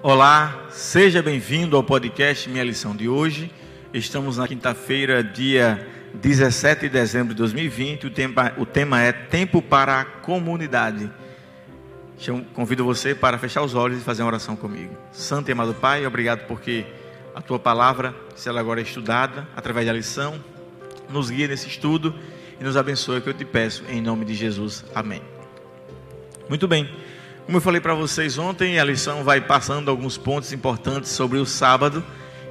Olá, seja bem-vindo ao podcast Minha Lição de hoje. Estamos na quinta-feira, dia 17 de dezembro de 2020. O tema, o tema é Tempo para a Comunidade. Chamo, convido você para fechar os olhos e fazer uma oração comigo. Santo e amado Pai, obrigado porque a tua palavra, se ela agora é estudada através da lição, nos guia nesse estudo e nos abençoe, que eu te peço, em nome de Jesus. Amém. Muito bem. Como eu falei para vocês ontem, a lição vai passando alguns pontos importantes sobre o sábado.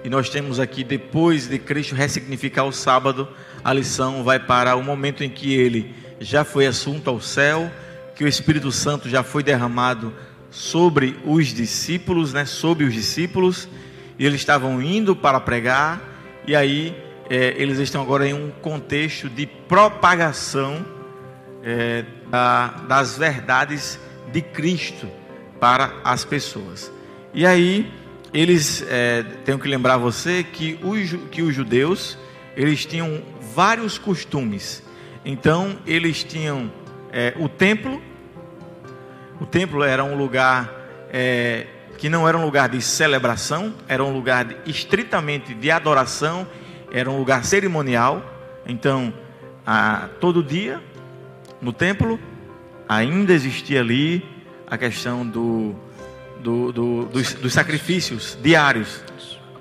E nós temos aqui, depois de Cristo ressignificar o sábado, a lição vai para o momento em que ele já foi assunto ao céu, que o Espírito Santo já foi derramado sobre os discípulos, né, sobre os discípulos, e eles estavam indo para pregar, e aí é, eles estão agora em um contexto de propagação é, da, das verdades de Cristo para as pessoas. E aí, eles, é, tenho que lembrar você que os, que os judeus, eles tinham vários costumes. Então, eles tinham é, o templo, o templo era um lugar é, que não era um lugar de celebração, era um lugar de, estritamente de adoração, era um lugar cerimonial. Então, a, todo dia, no templo, ainda existia ali a questão do, do, do dos, dos sacrifícios diários,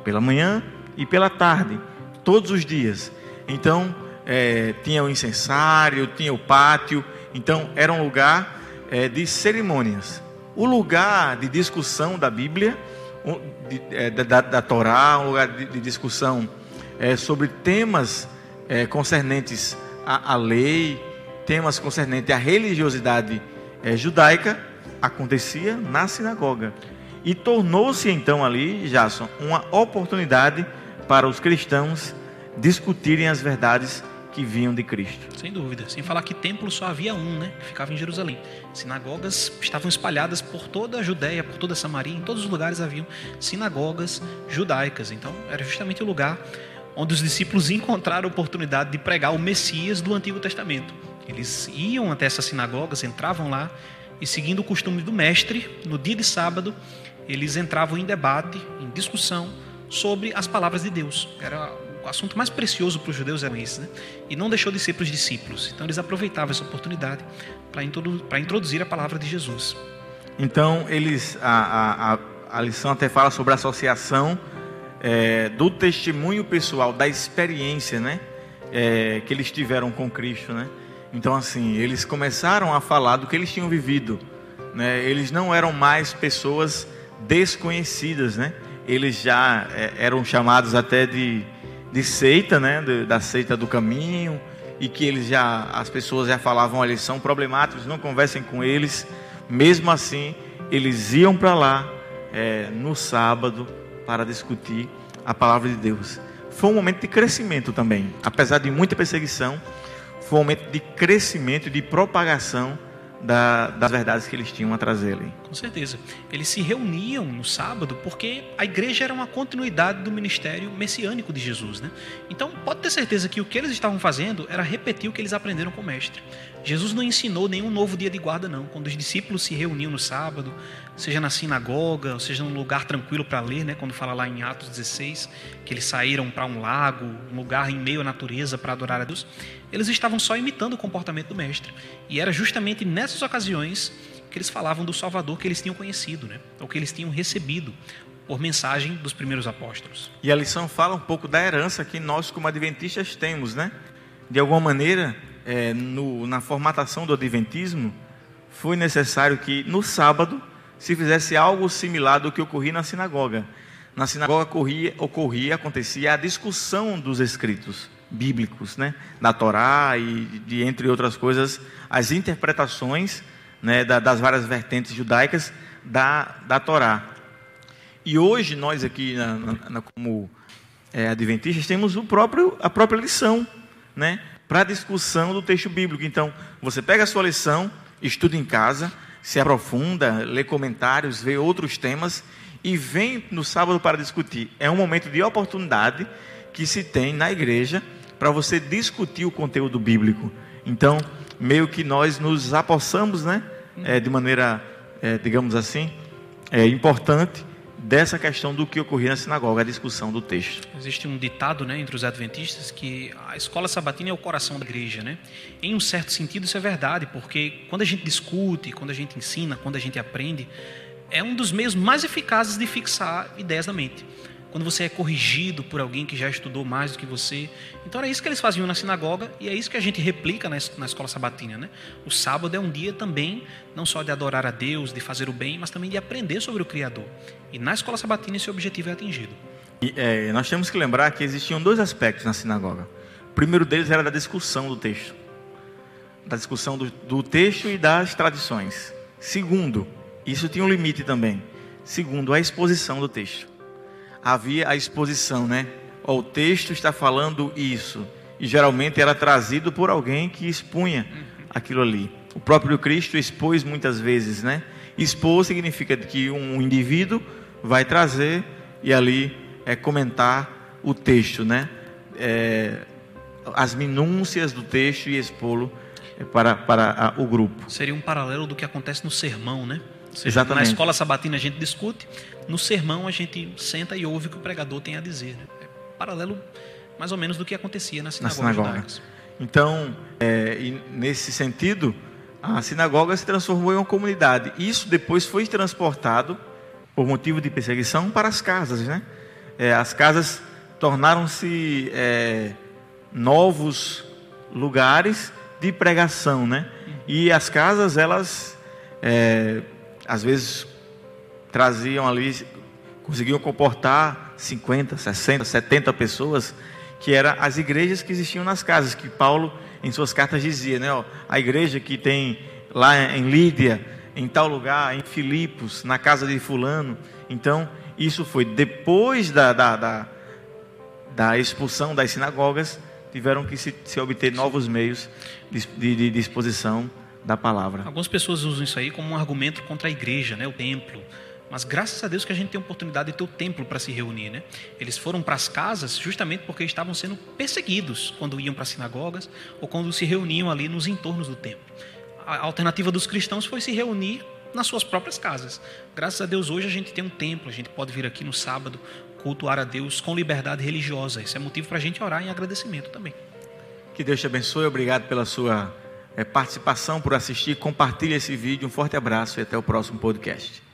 pela manhã e pela tarde, todos os dias. Então, é, tinha o incensário, tinha o pátio, então era um lugar é, de cerimônias. O lugar de discussão da Bíblia, de, é, da, da, Torá, um lugar de, de discussão é, sobre temas é, concernentes à, à lei, temas concernentes à religiosidade é, judaica acontecia na sinagoga. E tornou-se então ali, Jason, uma oportunidade para os cristãos discutirem as verdades que vinham de Cristo. Sem dúvida. Sem falar que templo só havia um, né? Que ficava em Jerusalém. Sinagogas estavam espalhadas por toda a Judéia, por toda a Samaria. Em todos os lugares haviam sinagogas judaicas. Então, era justamente o lugar onde os discípulos encontraram a oportunidade de pregar o Messias do Antigo Testamento. Eles iam até essas sinagogas, entravam lá e, seguindo o costume do mestre, no dia de sábado, eles entravam em debate, em discussão sobre as palavras de Deus. Era o assunto mais precioso para os judeus era esse, né? E não deixou de ser para os discípulos. Então eles aproveitavam essa oportunidade para introduzir a palavra de Jesus. Então eles a, a, a lição até fala sobre a associação é, do testemunho pessoal, da experiência, né? É, que eles tiveram com Cristo, né? Então, assim, eles começaram a falar do que eles tinham vivido. Né? Eles não eram mais pessoas desconhecidas, né? Eles já é, eram chamados até de, de seita, né? Da seita do caminho, e que eles já, as pessoas já falavam, olha, eles são problemáticos, não conversem com eles. Mesmo assim, eles iam para lá é, no sábado para discutir a palavra de Deus. Foi um momento de crescimento também, apesar de muita perseguição foi um momento de crescimento, de propagação da, das verdades que eles tinham a trazer ali. Com certeza. Eles se reuniam no sábado porque a igreja era uma continuidade do ministério messiânico de Jesus. Né? Então, pode ter certeza que o que eles estavam fazendo era repetir o que eles aprenderam com o mestre. Jesus não ensinou nenhum novo dia de guarda, não. Quando os discípulos se reuniam no sábado, seja na sinagoga, ou seja num lugar tranquilo para ler, né? quando fala lá em Atos 16, que eles saíram para um lago, um lugar em meio à natureza para adorar a Deus, eles estavam só imitando o comportamento do mestre. E era justamente nessas ocasiões que eles falavam do Salvador que eles tinham conhecido, né? ou que eles tinham recebido por mensagem dos primeiros apóstolos. E a lição fala um pouco da herança que nós, como adventistas, temos, né? De alguma maneira, é, no, na formatação do Adventismo, foi necessário que no sábado se fizesse algo similar do que ocorria na sinagoga. Na sinagoga ocorria, ocorria acontecia a discussão dos escritos bíblicos, né, da Torá e de entre outras coisas, as interpretações né, da, das várias vertentes judaicas da, da Torá. E hoje nós aqui, na, na, como é, adventistas, temos o próprio, a própria lição, né, para discussão do texto bíblico. Então, você pega a sua lição, estuda em casa, se aprofunda, lê comentários, vê outros temas e vem no sábado para discutir. É um momento de oportunidade que se tem na igreja para você discutir o conteúdo bíblico. Então, meio que nós nos apossamos, né, é, de maneira, é, digamos assim, é, importante dessa questão do que ocorria na sinagoga, a discussão do texto. Existe um ditado né, entre os adventistas que a escola sabatina é o coração da igreja. Né? Em um certo sentido, isso é verdade, porque quando a gente discute, quando a gente ensina, quando a gente aprende, é um dos meios mais eficazes de fixar ideias na mente quando você é corrigido por alguém que já estudou mais do que você. Então era isso que eles faziam na sinagoga e é isso que a gente replica na escola sabatina. Né? O sábado é um dia também, não só de adorar a Deus, de fazer o bem, mas também de aprender sobre o Criador. E na escola sabatina esse objetivo é atingido. E, é, nós temos que lembrar que existiam dois aspectos na sinagoga. O primeiro deles era da discussão do texto, da discussão do, do texto e das tradições. Segundo, isso tinha um limite também. Segundo, a exposição do texto havia a exposição, né? O texto está falando isso. E geralmente era trazido por alguém que expunha aquilo ali. O próprio Cristo expôs muitas vezes, né? Expor significa que um indivíduo vai trazer e ali é, comentar o texto, né? É, as minúcias do texto e expô-lo é, para, para a, o grupo. Seria um paralelo do que acontece no sermão, né? Seja, Exatamente. Na escola sabatina a gente discute, no sermão a gente senta e ouve o que o pregador tem a dizer. Né? É paralelo mais ou menos do que acontecia na sinagoga. Na sinagoga. Então, é, nesse sentido, a sinagoga se transformou em uma comunidade. Isso depois foi transportado, por motivo de perseguição, para as casas. Né? É, as casas tornaram-se é, novos lugares de pregação. Né? E as casas, elas é, às vezes traziam ali, conseguiam comportar 50, 60, 70 pessoas, que eram as igrejas que existiam nas casas, que Paulo em suas cartas dizia, né? Ó, a igreja que tem lá em Lídia, em tal lugar, em Filipos, na casa de fulano. Então, isso foi depois da, da, da, da expulsão das sinagogas, tiveram que se, se obter novos meios de, de, de exposição da palavra. Algumas pessoas usam isso aí como um argumento contra a igreja, né, o templo. Mas graças a Deus que a gente tem a oportunidade de ter o templo para se reunir, né? Eles foram para as casas justamente porque estavam sendo perseguidos quando iam para as sinagogas ou quando se reuniam ali nos entornos do templo. A alternativa dos cristãos foi se reunir nas suas próprias casas. Graças a Deus hoje a gente tem um templo, a gente pode vir aqui no sábado cultuar a Deus com liberdade religiosa. Isso é motivo para a gente orar em agradecimento também. Que Deus te abençoe, obrigado pela sua participação, por assistir. Compartilhe esse vídeo. Um forte abraço e até o próximo podcast.